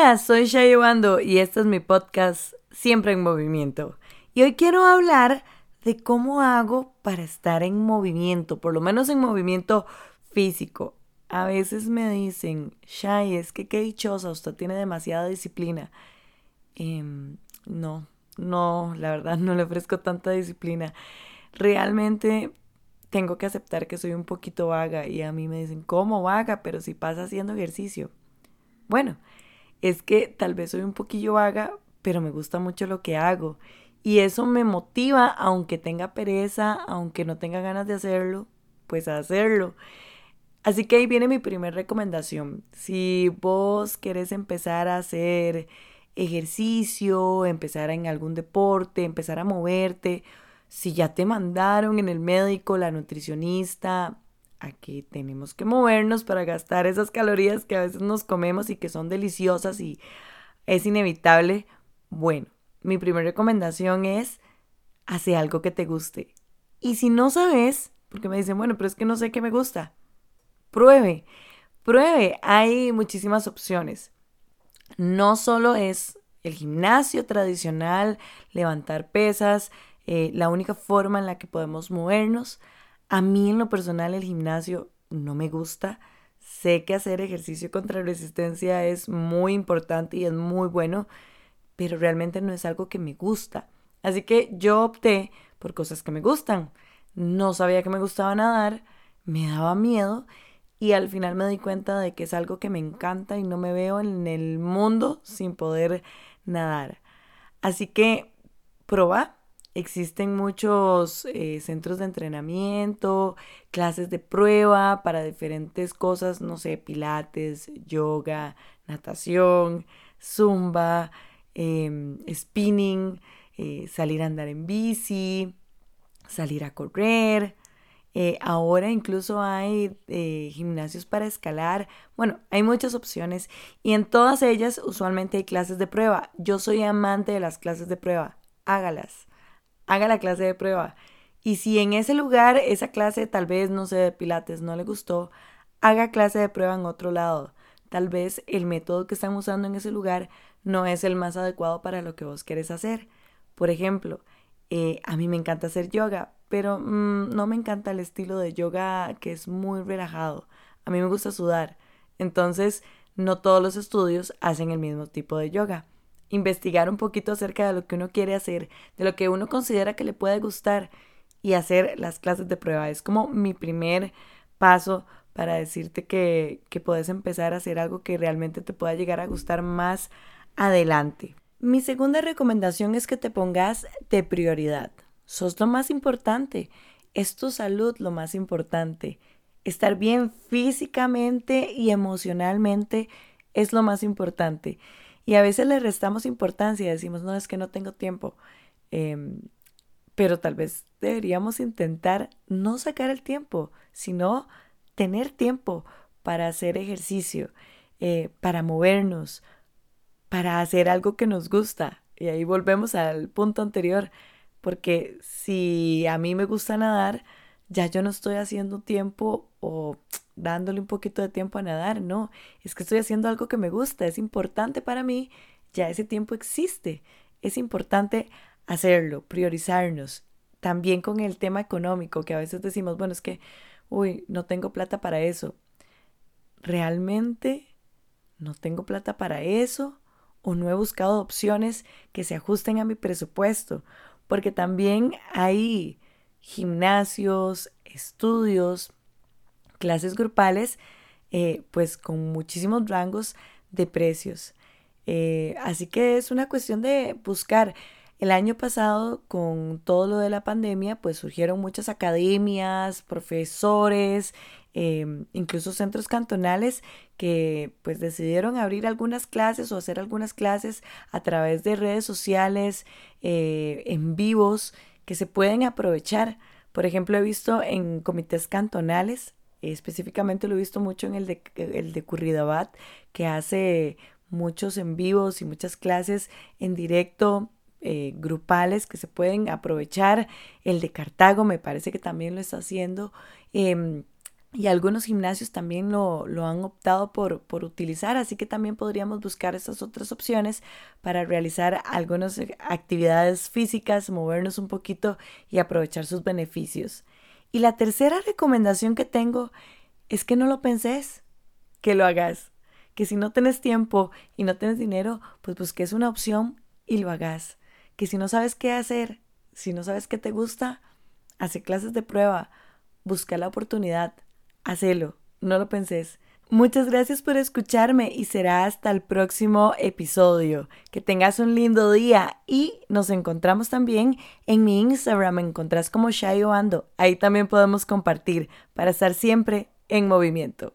Hola, soy Shai Bando y este es mi podcast Siempre en Movimiento. Y hoy quiero hablar de cómo hago para estar en movimiento, por lo menos en movimiento físico. A veces me dicen, Shai, es que qué dichosa, usted tiene demasiada disciplina. Em, no, no, la verdad no le ofrezco tanta disciplina. Realmente tengo que aceptar que soy un poquito vaga y a mí me dicen, ¿cómo vaga? Pero si pasa haciendo ejercicio. Bueno, es que tal vez soy un poquillo vaga, pero me gusta mucho lo que hago. Y eso me motiva, aunque tenga pereza, aunque no tenga ganas de hacerlo, pues a hacerlo. Así que ahí viene mi primera recomendación. Si vos querés empezar a hacer ejercicio, empezar en algún deporte, empezar a moverte, si ya te mandaron en el médico, la nutricionista, aquí tenemos que movernos para gastar esas calorías que a veces nos comemos y que son deliciosas y es inevitable. Bueno, mi primera recomendación es hacer algo que te guste. Y si no sabes, porque me dicen, bueno, pero es que no sé qué me gusta, pruebe, pruebe. Hay muchísimas opciones. No solo es el gimnasio tradicional, levantar pesas, eh, la única forma en la que podemos movernos. A mí en lo personal el gimnasio no me gusta. Sé que hacer ejercicio contra resistencia es muy importante y es muy bueno, pero realmente no es algo que me gusta. Así que yo opté por cosas que me gustan. No sabía que me gustaba nadar, me daba miedo y al final me di cuenta de que es algo que me encanta y no me veo en el mundo sin poder nadar. Así que proba, Existen muchos eh, centros de entrenamiento, clases de prueba para diferentes cosas, no sé, pilates, yoga, natación, zumba, em, spinning, eh, salir a andar en bici, salir a correr. Eh, ahora incluso hay gimnasios para escalar. Bueno, hay muchas opciones y en todas ellas usualmente hay clases de prueba. Yo soy amante de las clases de prueba. Hágalas haga la clase de prueba. Y si en ese lugar esa clase tal vez, no sé, de pilates no le gustó, haga clase de prueba en otro lado. Tal vez el método que están usando en ese lugar no es el más adecuado para lo que vos querés hacer. Por ejemplo, eh, a mí me encanta hacer yoga, pero mm, no me encanta el estilo de yoga que es muy relajado. A mí me gusta sudar. Entonces, no todos los estudios hacen el mismo tipo de yoga investigar un poquito acerca de lo que uno quiere hacer, de lo que uno considera que le puede gustar y hacer las clases de prueba. Es como mi primer paso para decirte que, que puedes empezar a hacer algo que realmente te pueda llegar a gustar más adelante. Mi segunda recomendación es que te pongas de prioridad. Sos lo más importante. Es tu salud lo más importante. Estar bien físicamente y emocionalmente es lo más importante. Y a veces le restamos importancia decimos, no, es que no tengo tiempo. Em, pero tal vez deberíamos intentar no sacar el tiempo, sino tener tiempo para hacer ejercicio, eh, para movernos, para hacer algo que nos gusta. Y ahí volvemos al punto anterior, porque si a mí me gusta nadar, ya yo no estoy haciendo tiempo o dándole un poquito de tiempo a nadar, no, es que estoy haciendo algo que me gusta, es importante para mí, ya ese tiempo existe, es importante hacerlo, priorizarnos. También con el tema económico, que a veces decimos, bueno, es que, uy, no tengo plata para eso. ¿Realmente no tengo plata para eso? ¿O no he buscado opciones que se ajusten a mi presupuesto? Porque también hay gimnasios, estudios, clases grupales, eh, pues con muchísimos rangos de precios. Eh, así que es una cuestión de buscar. El año pasado, con todo lo de la pandemia, pues surgieron muchas academias, profesores, em, incluso centros cantonales que pues decidieron abrir algunas clases o hacer algunas clases a través de redes sociales, eh, en vivos, que se pueden aprovechar. Por ejemplo, he visto en comités cantonales, específicamente lo he visto mucho en el de, el de Curridabat, que hace muchos en vivos y muchas clases en directo eh, grupales que se pueden aprovechar. El de Cartago me parece que también lo está haciendo. Em, y algunos gimnasios también lo, han optado por, por, utilizar, así que también podríamos buscar esas otras opciones para realizar algunas actividades físicas, movernos un poquito y aprovechar sus beneficios. Y la tercera recomendación que tengo es que no lo penses, que lo hagas, que si no tienes tiempo y no tienes dinero, pues busques una opción y lo hagas, que si no sabes qué hacer, si no sabes qué te gusta, hace clases de prueba, busca la oportunidad hacelo, no lo penses. Muchas gracias por escucharme y será hasta el próximo episodio. Que tengas un lindo día y nos encontramos también en mi Instagram, me encontrás como Shayo Ando. Ahí también podemos compartir para estar siempre en movimiento.